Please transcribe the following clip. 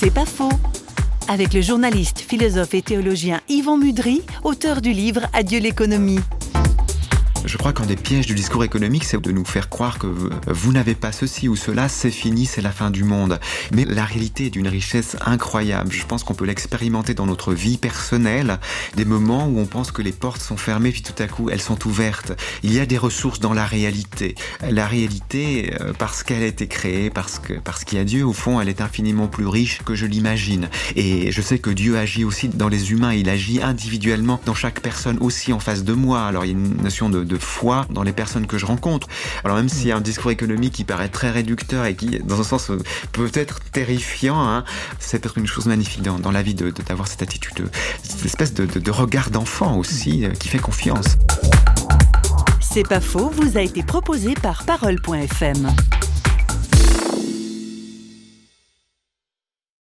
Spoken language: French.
C'est pas faux. Avec le journaliste, philosophe et théologien Yvan Mudry, auteur du livre Adieu l'économie. Je crois qu'un des pièges du discours économique, c'est de nous faire croire que vous n'avez pas ceci ou cela, c'est fini, c'est la fin du monde. Mais la réalité est d'une richesse incroyable. Je pense qu'on peut l'expérimenter dans notre vie personnelle, des moments où on pense que les portes sont fermées, puis tout à coup elles sont ouvertes. Il y a des ressources dans la réalité. La réalité, euh, parce qu'elle a été créée, parce que parce qu'il y a Dieu, au fond, elle est infiniment plus riche que je l'imagine. Et je sais que Dieu agit aussi dans les humains. Il agit individuellement dans chaque personne aussi en face de moi. Alors il y a une notion de, de foi dans les personnes que je rencontre. Alors même s'il y a un discours économique qui paraît très réducteur et qui, dans un sens, euh, peut être terrifiant, hein, c'est peut-être une chose magnifique dans, la vie d'avoir cette attitude, cette espèce de, de, de regard d'enfant aussi euh, qui fait confiance. C'est pas faux, vous a été proposé par parole.fm.